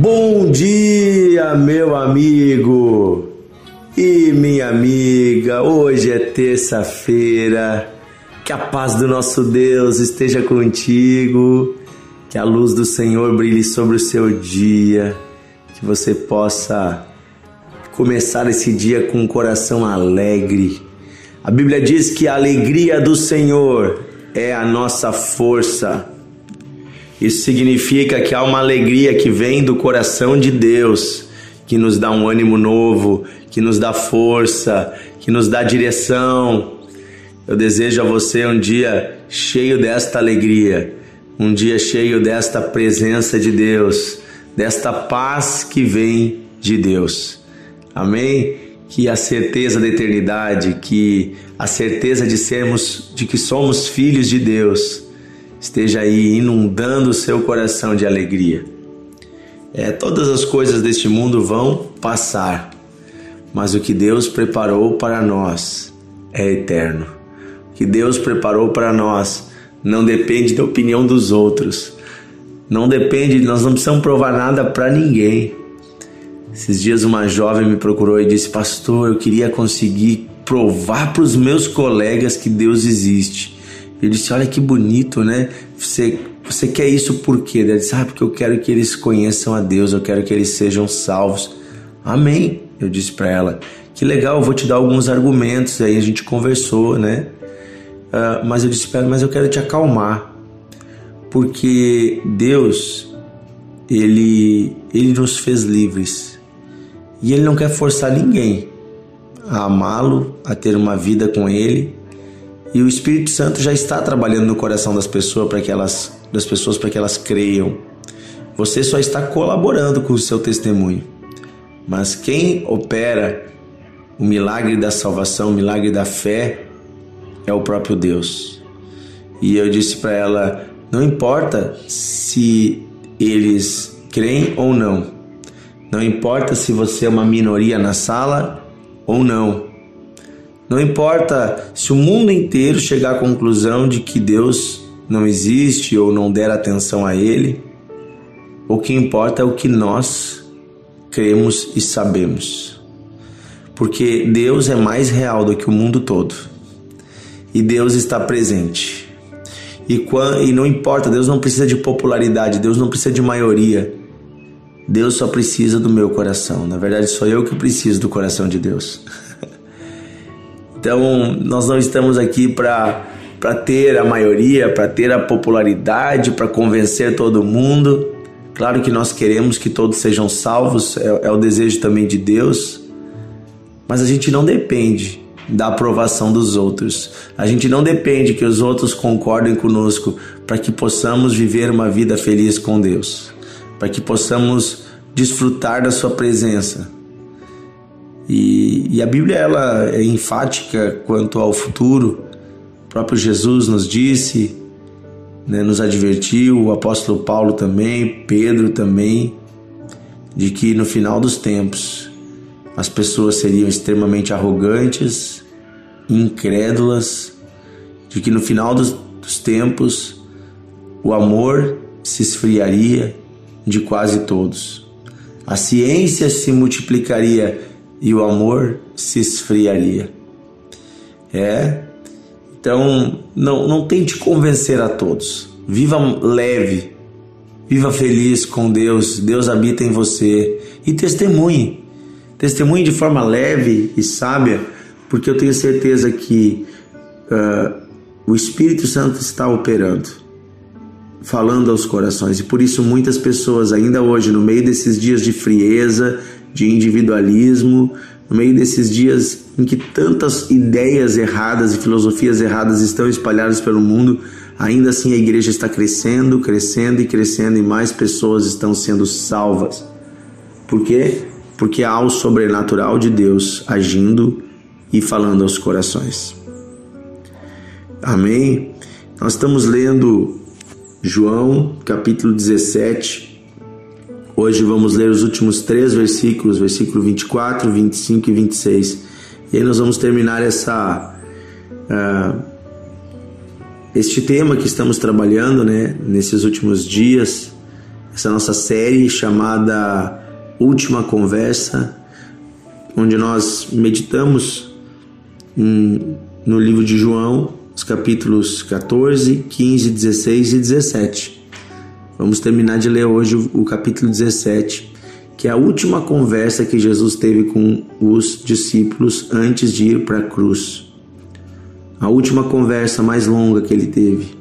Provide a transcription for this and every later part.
Bom dia, meu amigo e minha amiga. Hoje é terça-feira. Que a paz do nosso Deus esteja contigo. Que a luz do Senhor brilhe sobre o seu dia. Que você possa começar esse dia com um coração alegre. A Bíblia diz que a alegria do Senhor é a nossa força. Isso significa que há uma alegria que vem do coração de Deus, que nos dá um ânimo novo, que nos dá força, que nos dá direção. Eu desejo a você um dia cheio desta alegria, um dia cheio desta presença de Deus, desta paz que vem de Deus. Amém? Que a certeza da eternidade, que a certeza de sermos, de que somos filhos de Deus, esteja aí inundando o seu coração de alegria. É, todas as coisas deste mundo vão passar, mas o que Deus preparou para nós é eterno. O que Deus preparou para nós não depende da opinião dos outros. Não depende, nós não precisamos provar nada para ninguém. Esses dias uma jovem me procurou e disse: "Pastor, eu queria conseguir provar para os meus colegas que Deus existe". Eu disse: Olha que bonito, né? Você, você quer isso por quê? Ela disse: Ah, porque eu quero que eles conheçam a Deus, eu quero que eles sejam salvos. Amém. Eu disse para ela: Que legal, eu vou te dar alguns argumentos. Aí a gente conversou, né? Uh, mas eu disse para Mas eu quero te acalmar, porque Deus, ele, ele nos fez livres e Ele não quer forçar ninguém a amá-lo, a ter uma vida com Ele e o Espírito Santo já está trabalhando no coração das pessoas para que elas das pessoas para que elas creiam. Você só está colaborando com o seu testemunho. Mas quem opera o milagre da salvação, o milagre da fé é o próprio Deus. E eu disse para ela: não importa se eles creem ou não, não importa se você é uma minoria na sala ou não, não importa se o mundo inteiro chegar à conclusão de que Deus não existe ou não der atenção a Ele, o que importa é o que nós cremos e sabemos. Porque Deus é mais real do que o mundo todo. E Deus está presente. E, quando, e não importa, Deus não precisa de popularidade, Deus não precisa de maioria. Deus só precisa do meu coração. Na verdade, sou eu que preciso do coração de Deus. Então, nós não estamos aqui para para ter a maioria, para ter a popularidade, para convencer todo mundo. Claro que nós queremos que todos sejam salvos, é, é, o desejo também de Deus, mas a gente não depende da aprovação dos outros. A gente não depende que os outros concordem conosco para que possamos viver uma vida feliz com Deus, para que possamos desfrutar da Sua presença. E, e a Bíblia ela é enfática quanto ao futuro. O próprio Jesus nos disse, né, nos advertiu, o apóstolo Paulo também, Pedro também, de que no final dos tempos as pessoas seriam extremamente arrogantes, incrédulas, de que no final dos, dos tempos o amor se esfriaria de quase todos. A ciência se multiplicaria e o amor se esfriaria. É. Então, não, não tente convencer a todos. Viva leve. Viva feliz com Deus. Deus habita em você. E testemunhe. Testemunhe de forma leve e sábia, porque eu tenho certeza que uh, o Espírito Santo está operando, falando aos corações. E por isso, muitas pessoas, ainda hoje, no meio desses dias de frieza, de individualismo, no meio desses dias em que tantas ideias erradas e filosofias erradas estão espalhadas pelo mundo, ainda assim a igreja está crescendo, crescendo e crescendo e mais pessoas estão sendo salvas. Por quê? Porque há o sobrenatural de Deus agindo e falando aos corações. Amém? Nós estamos lendo João capítulo 17, Hoje vamos ler os últimos três versículos, versículo 24, 25 e 26. E aí nós vamos terminar essa uh, este tema que estamos trabalhando, né, nesses últimos dias, essa nossa série chamada Última Conversa, onde nós meditamos no livro de João, os capítulos 14, 15, 16 e 17. Vamos terminar de ler hoje o capítulo 17, que é a última conversa que Jesus teve com os discípulos antes de ir para a cruz. A última conversa mais longa que ele teve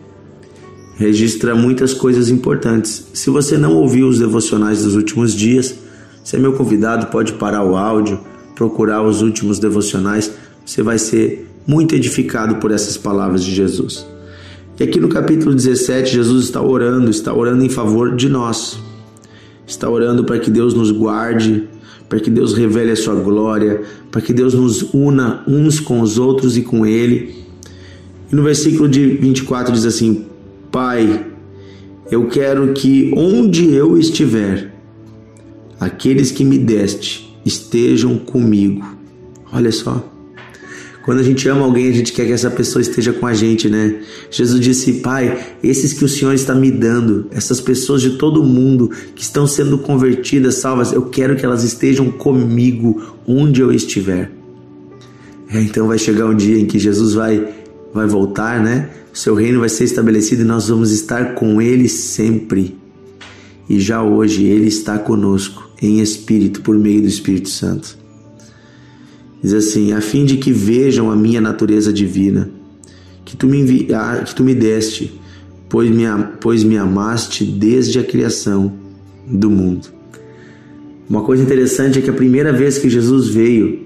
registra muitas coisas importantes. Se você não ouviu os devocionais dos últimos dias, você é meu convidado, pode parar o áudio, procurar os últimos devocionais, você vai ser muito edificado por essas palavras de Jesus. E aqui no capítulo 17, Jesus está orando, está orando em favor de nós. Está orando para que Deus nos guarde, para que Deus revele a sua glória, para que Deus nos una uns com os outros e com Ele. E no versículo de 24 diz assim: Pai, eu quero que onde eu estiver, aqueles que me deste estejam comigo. Olha só. Quando a gente ama alguém, a gente quer que essa pessoa esteja com a gente, né? Jesus disse: Pai, esses que o Senhor está me dando, essas pessoas de todo mundo que estão sendo convertidas, salvas, eu quero que elas estejam comigo onde eu estiver. É, então vai chegar um dia em que Jesus vai vai voltar, né? Seu reino vai ser estabelecido e nós vamos estar com ele sempre. E já hoje ele está conosco em espírito por meio do Espírito Santo. Diz assim: a fim de que vejam a minha natureza divina, que tu me, envi, que tu me deste, pois me, pois me amaste desde a criação do mundo. Uma coisa interessante é que a primeira vez que Jesus veio,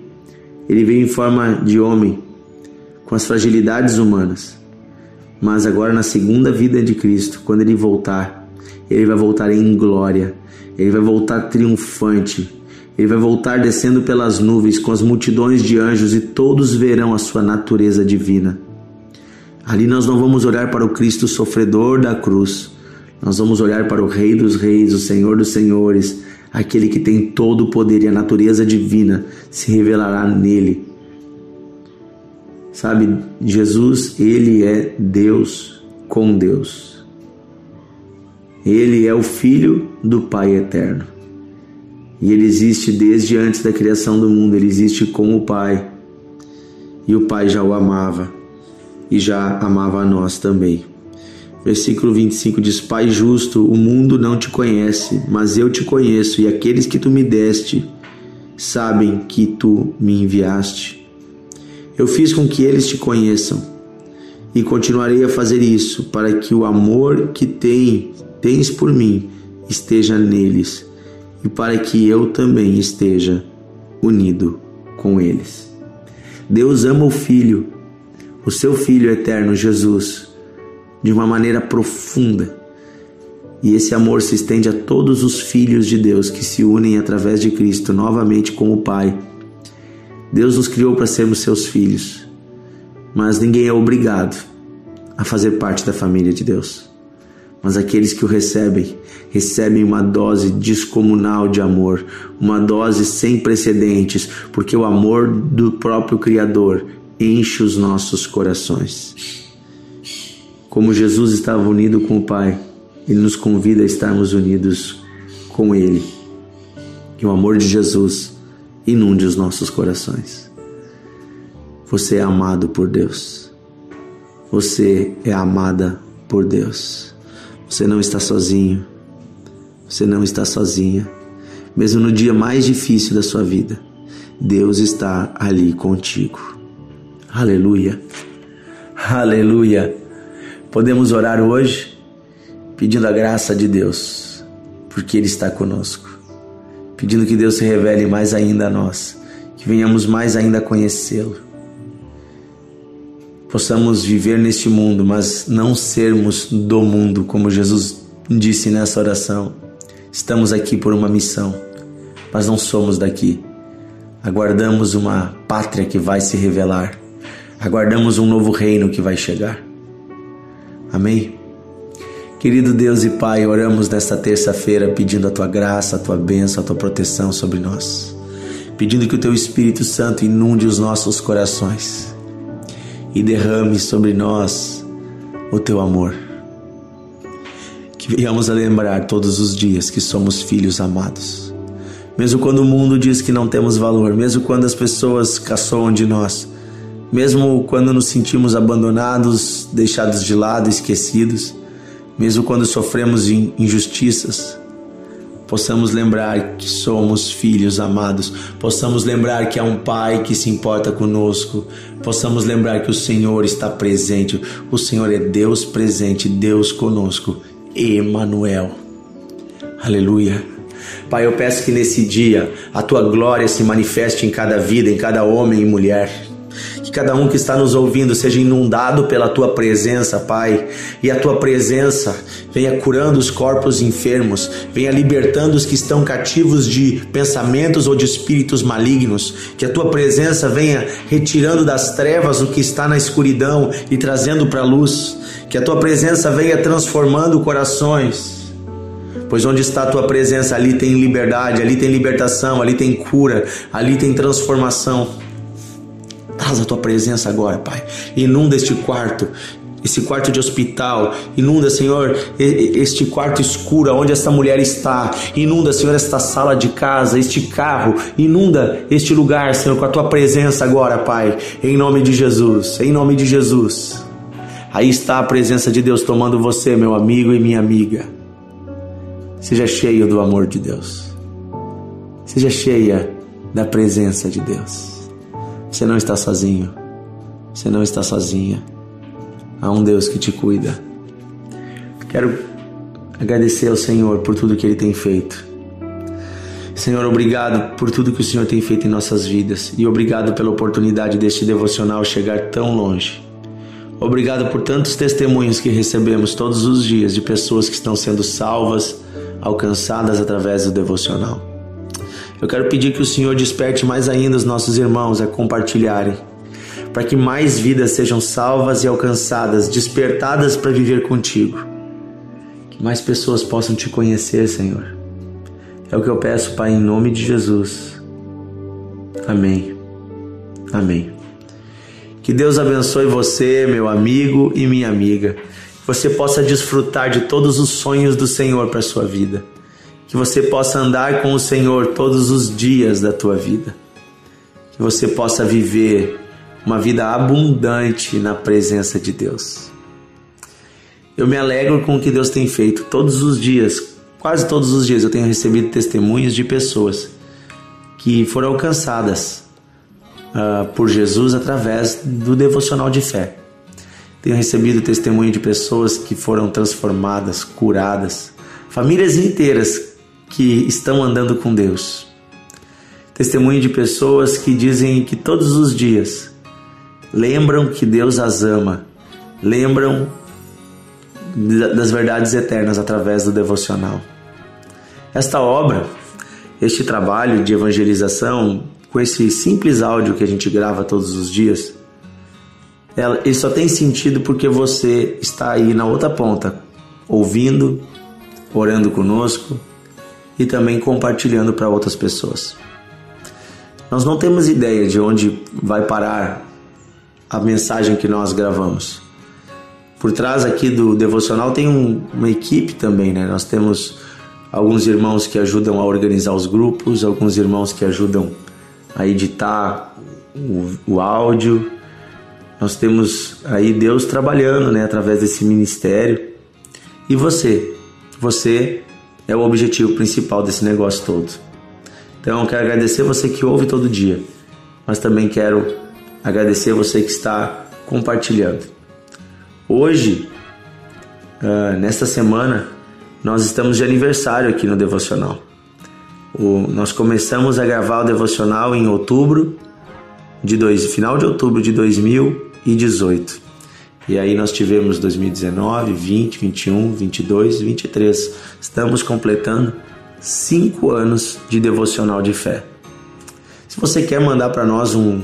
ele veio em forma de homem, com as fragilidades humanas. Mas agora, na segunda vida de Cristo, quando ele voltar, ele vai voltar em glória, ele vai voltar triunfante ele vai voltar descendo pelas nuvens com as multidões de anjos e todos verão a sua natureza divina. Ali nós não vamos olhar para o Cristo sofredor da cruz, nós vamos olhar para o Rei dos Reis, o Senhor dos Senhores, aquele que tem todo o poder e a natureza divina se revelará nele. Sabe, Jesus, ele é Deus com Deus. Ele é o Filho do Pai eterno. E ele existe desde antes da criação do mundo, ele existe com o Pai. E o Pai já o amava e já amava a nós também. Versículo 25 diz: Pai justo, o mundo não te conhece, mas eu te conheço, e aqueles que tu me deste sabem que tu me enviaste. Eu fiz com que eles te conheçam, e continuarei a fazer isso, para que o amor que tem, tens por mim esteja neles e para que eu também esteja unido com eles. Deus ama o Filho, o seu Filho eterno Jesus, de uma maneira profunda. E esse amor se estende a todos os filhos de Deus que se unem através de Cristo novamente com o Pai. Deus nos criou para sermos seus filhos, mas ninguém é obrigado a fazer parte da família de Deus mas aqueles que o recebem, recebem uma dose descomunal de amor, uma dose sem precedentes, porque o amor do próprio Criador enche os nossos corações. Como Jesus estava unido com o Pai, Ele nos convida a estarmos unidos com Ele. Que o amor de Jesus inunde os nossos corações. Você é amado por Deus. Você é amada por Deus. Você não está sozinho. Você não está sozinha. Mesmo no dia mais difícil da sua vida, Deus está ali contigo. Aleluia. Aleluia. Podemos orar hoje pedindo a graça de Deus, porque Ele está conosco. Pedindo que Deus se revele mais ainda a nós, que venhamos mais ainda a conhecê-lo possamos viver neste mundo, mas não sermos do mundo, como Jesus disse nessa oração. Estamos aqui por uma missão, mas não somos daqui. Aguardamos uma pátria que vai se revelar. Aguardamos um novo reino que vai chegar. Amém? Querido Deus e Pai, oramos nesta terça-feira pedindo a tua graça, a tua bênção, a tua proteção sobre nós. Pedindo que o teu Espírito Santo inunde os nossos corações e derrame sobre nós o teu amor. Que venhamos a lembrar todos os dias que somos filhos amados. Mesmo quando o mundo diz que não temos valor, mesmo quando as pessoas caçoam de nós, mesmo quando nos sentimos abandonados, deixados de lado, esquecidos, mesmo quando sofremos injustiças, possamos lembrar que somos filhos amados, possamos lembrar que há um Pai que se importa conosco, possamos lembrar que o Senhor está presente, o Senhor é Deus presente, Deus conosco, Emanuel. Aleluia. Pai, eu peço que nesse dia a tua glória se manifeste em cada vida, em cada homem e mulher. Que cada um que está nos ouvindo seja inundado pela tua presença, Pai, e a tua presença venha curando os corpos enfermos, venha libertando os que estão cativos de pensamentos ou de espíritos malignos, que a tua presença venha retirando das trevas o que está na escuridão e trazendo para a luz, que a tua presença venha transformando corações. Pois onde está a tua presença, ali tem liberdade, ali tem libertação, ali tem cura, ali tem transformação. Traz a tua presença agora, Pai. Inunda este quarto, esse quarto de hospital. Inunda, Senhor, este quarto escuro onde esta mulher está. Inunda, Senhor, esta sala de casa, este carro. Inunda este lugar, Senhor, com a tua presença agora, Pai. Em nome de Jesus. Em nome de Jesus. Aí está a presença de Deus tomando você, meu amigo e minha amiga. Seja cheio do amor de Deus. Seja cheia da presença de Deus. Você não está sozinho. Você não está sozinha. Há um Deus que te cuida. Quero agradecer ao Senhor por tudo que Ele tem feito. Senhor, obrigado por tudo que o Senhor tem feito em nossas vidas e obrigado pela oportunidade deste devocional chegar tão longe. Obrigado por tantos testemunhos que recebemos todos os dias de pessoas que estão sendo salvas, alcançadas através do devocional. Eu quero pedir que o Senhor desperte mais ainda os nossos irmãos a compartilharem, para que mais vidas sejam salvas e alcançadas, despertadas para viver contigo. Que mais pessoas possam te conhecer, Senhor. É o que eu peço, Pai, em nome de Jesus. Amém. Amém. Que Deus abençoe você, meu amigo e minha amiga. Que você possa desfrutar de todos os sonhos do Senhor para sua vida que você possa andar com o Senhor todos os dias da tua vida, que você possa viver uma vida abundante na presença de Deus. Eu me alegro com o que Deus tem feito todos os dias, quase todos os dias eu tenho recebido testemunhos de pessoas que foram alcançadas uh, por Jesus através do devocional de fé. Tenho recebido testemunho de pessoas que foram transformadas, curadas, famílias inteiras que estão andando com Deus. Testemunho de pessoas que dizem que todos os dias lembram que Deus as ama, lembram das verdades eternas através do devocional. Esta obra, este trabalho de evangelização, com esse simples áudio que a gente grava todos os dias, ele só tem sentido porque você está aí na outra ponta, ouvindo, orando conosco, e também compartilhando para outras pessoas. Nós não temos ideia de onde vai parar a mensagem que nós gravamos. Por trás aqui do devocional tem um, uma equipe também, né? Nós temos alguns irmãos que ajudam a organizar os grupos, alguns irmãos que ajudam a editar o, o áudio. Nós temos aí Deus trabalhando, né, através desse ministério. E você, você é o objetivo principal desse negócio todo. Então quero agradecer você que ouve todo dia, mas também quero agradecer você que está compartilhando. Hoje, uh, nesta semana, nós estamos de aniversário aqui no Devocional. O, nós começamos a gravar o Devocional em outubro de dois, final de outubro de 2018. E aí nós tivemos 2019, 20, 21, 22, 23. Estamos completando cinco anos de devocional de fé. Se você quer mandar para nós um,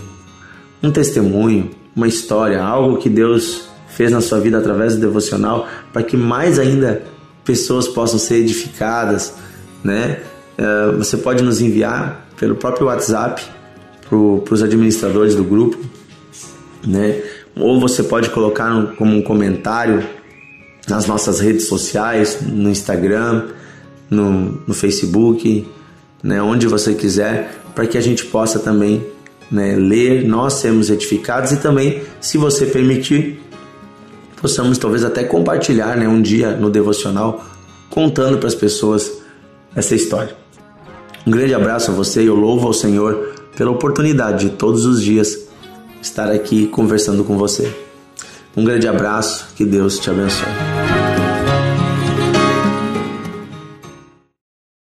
um testemunho, uma história, algo que Deus fez na sua vida através do devocional, para que mais ainda pessoas possam ser edificadas, né? Uh, você pode nos enviar pelo próprio WhatsApp para os administradores do grupo, né? Ou você pode colocar como um comentário nas nossas redes sociais, no Instagram, no, no Facebook, né, onde você quiser, para que a gente possa também né, ler, nós sermos edificados e também, se você permitir, possamos talvez até compartilhar né, um dia no devocional, contando para as pessoas essa história. Um grande abraço a você e eu louvo ao Senhor pela oportunidade de todos os dias estar aqui conversando com você. Um grande abraço, que Deus te abençoe.